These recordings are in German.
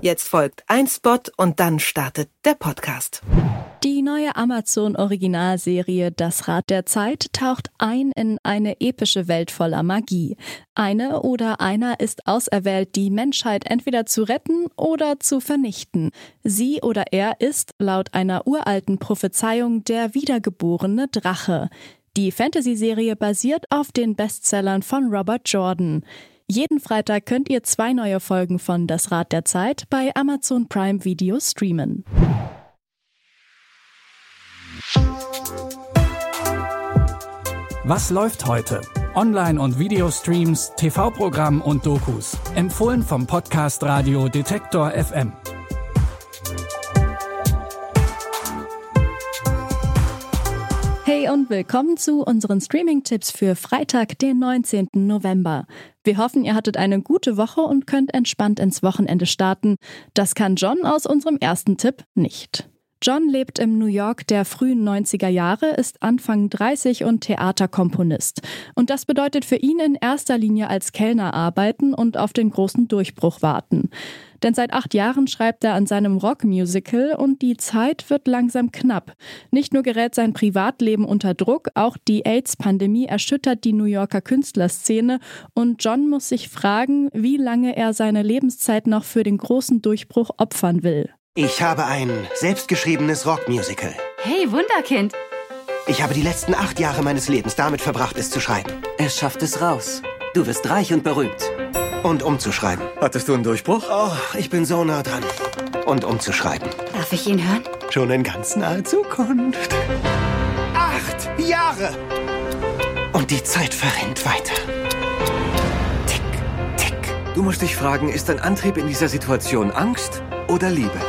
Jetzt folgt ein Spot und dann startet der Podcast. Die neue Amazon-Originalserie Das Rad der Zeit taucht ein in eine epische Welt voller Magie. Eine oder einer ist auserwählt, die Menschheit entweder zu retten oder zu vernichten. Sie oder er ist, laut einer uralten Prophezeiung, der wiedergeborene Drache. Die Fantasy-Serie basiert auf den Bestsellern von Robert Jordan. Jeden Freitag könnt ihr zwei neue Folgen von Das Rad der Zeit bei Amazon Prime Video streamen. Was läuft heute? Online- und Videostreams, TV-Programm und Dokus. Empfohlen vom Podcast Radio Detektor FM. Und willkommen zu unseren Streaming-Tipps für Freitag, den 19. November. Wir hoffen, ihr hattet eine gute Woche und könnt entspannt ins Wochenende starten. Das kann John aus unserem ersten Tipp nicht. John lebt im New York der frühen 90er Jahre, ist Anfang 30 und Theaterkomponist. Und das bedeutet für ihn in erster Linie als Kellner arbeiten und auf den großen Durchbruch warten. Denn seit acht Jahren schreibt er an seinem Rockmusical und die Zeit wird langsam knapp. Nicht nur gerät sein Privatleben unter Druck, auch die AIDS-Pandemie erschüttert die New Yorker Künstlerszene und John muss sich fragen, wie lange er seine Lebenszeit noch für den großen Durchbruch opfern will. Ich habe ein selbstgeschriebenes Rockmusical. Hey, Wunderkind. Ich habe die letzten acht Jahre meines Lebens damit verbracht, es zu schreiben. Er schafft es raus. Du wirst reich und berühmt. Und umzuschreiben. Hattest du einen Durchbruch? Oh, ich bin so nah dran. Und umzuschreiben. Darf ich ihn hören? Schon in ganz naher Zukunft. Acht Jahre! Und die Zeit verrennt weiter. Tick, tick. Du musst dich fragen, ist dein Antrieb in dieser Situation Angst oder Liebe?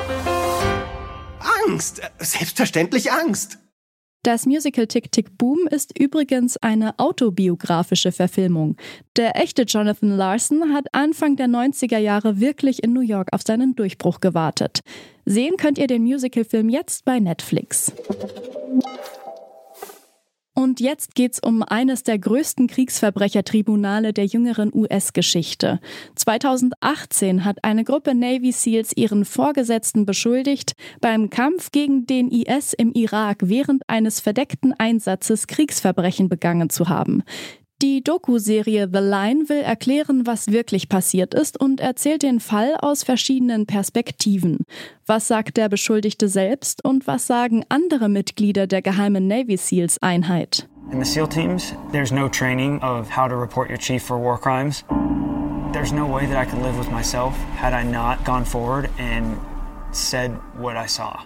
Angst! Selbstverständlich Angst! Das Musical Tick Tick Boom ist übrigens eine autobiografische Verfilmung. Der echte Jonathan Larson hat Anfang der 90er Jahre wirklich in New York auf seinen Durchbruch gewartet. Sehen könnt ihr den Musicalfilm jetzt bei Netflix. Und jetzt geht's um eines der größten Kriegsverbrechertribunale der jüngeren US-Geschichte. 2018 hat eine Gruppe Navy SEALs ihren Vorgesetzten beschuldigt, beim Kampf gegen den IS im Irak während eines verdeckten Einsatzes Kriegsverbrechen begangen zu haben. Die Doku-Serie The Line will erklären, was wirklich passiert ist und erzählt den Fall aus verschiedenen Perspektiven. Was sagt der Beschuldigte selbst und was sagen andere Mitglieder der geheimen Navy SEALs Einheit? In the SEAL teams, there's no training of how to report your chief for war crimes. There's no way that I could live with myself had I not gone forward and said what I saw.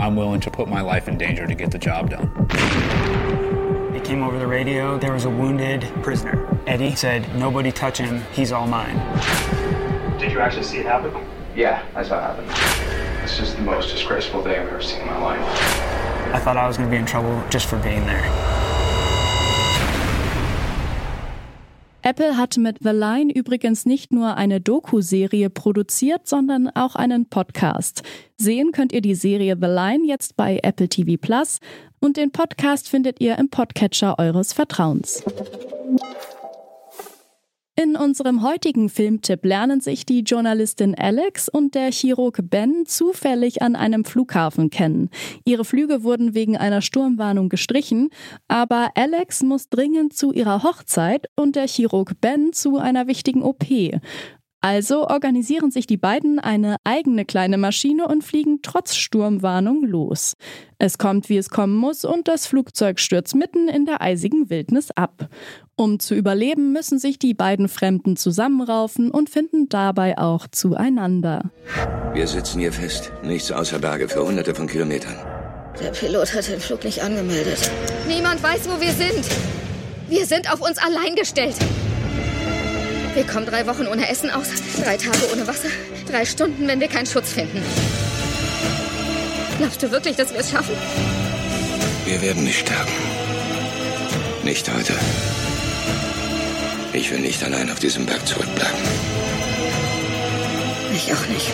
I'm willing to put my life in danger to get the job done. It came over the radio. There was a wounded prisoner. Eddie said, Nobody touch him. He's all mine. Did you actually see it happen? Yeah, I saw it happen. This is the most disgraceful day I've ever seen in my life. I thought I was going to be in trouble just for being there. Apple hat mit The Line übrigens nicht nur eine Doku-Serie produziert, sondern auch einen Podcast. Sehen könnt ihr die Serie The Line jetzt bei Apple TV Plus und den Podcast findet ihr im Podcatcher eures Vertrauens. In unserem heutigen Filmtipp lernen sich die Journalistin Alex und der Chirurg Ben zufällig an einem Flughafen kennen. Ihre Flüge wurden wegen einer Sturmwarnung gestrichen, aber Alex muss dringend zu ihrer Hochzeit und der Chirurg Ben zu einer wichtigen OP. Also organisieren sich die beiden eine eigene kleine Maschine und fliegen trotz Sturmwarnung los. Es kommt, wie es kommen muss, und das Flugzeug stürzt mitten in der eisigen Wildnis ab. Um zu überleben, müssen sich die beiden Fremden zusammenraufen und finden dabei auch zueinander. Wir sitzen hier fest. Nichts außer Berge für hunderte von Kilometern. Der Pilot hat den Flug nicht angemeldet. Niemand weiß, wo wir sind. Wir sind auf uns allein gestellt. Wir kommen drei Wochen ohne Essen aus, drei Tage ohne Wasser, drei Stunden, wenn wir keinen Schutz finden. Glaubst du wirklich, dass wir es schaffen? Wir werden nicht sterben. Nicht heute. Ich will nicht allein auf diesem Berg zurückbleiben. Ich auch nicht.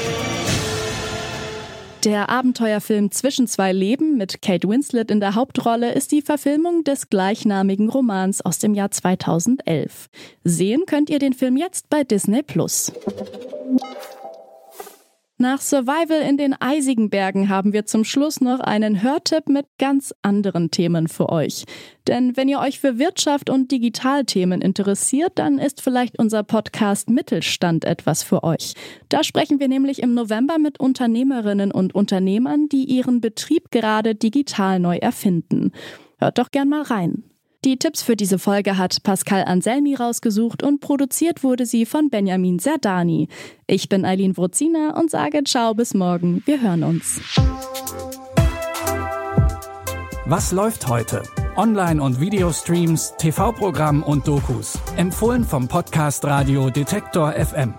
Der Abenteuerfilm Zwischen zwei Leben mit Kate Winslet in der Hauptrolle ist die Verfilmung des gleichnamigen Romans aus dem Jahr 2011. Sehen könnt ihr den Film jetzt bei Disney Plus. Nach Survival in den eisigen Bergen haben wir zum Schluss noch einen Hörtipp mit ganz anderen Themen für euch. Denn wenn ihr euch für Wirtschaft und Digitalthemen interessiert, dann ist vielleicht unser Podcast Mittelstand etwas für euch. Da sprechen wir nämlich im November mit Unternehmerinnen und Unternehmern, die ihren Betrieb gerade digital neu erfinden. Hört doch gern mal rein. Die Tipps für diese Folge hat Pascal Anselmi rausgesucht und produziert wurde sie von Benjamin Serdani. Ich bin Eileen Wrozina und sage Ciao bis morgen. Wir hören uns. Was läuft heute? Online- und Videostreams, TV-Programm und Dokus. Empfohlen vom Podcast Radio Detektor FM.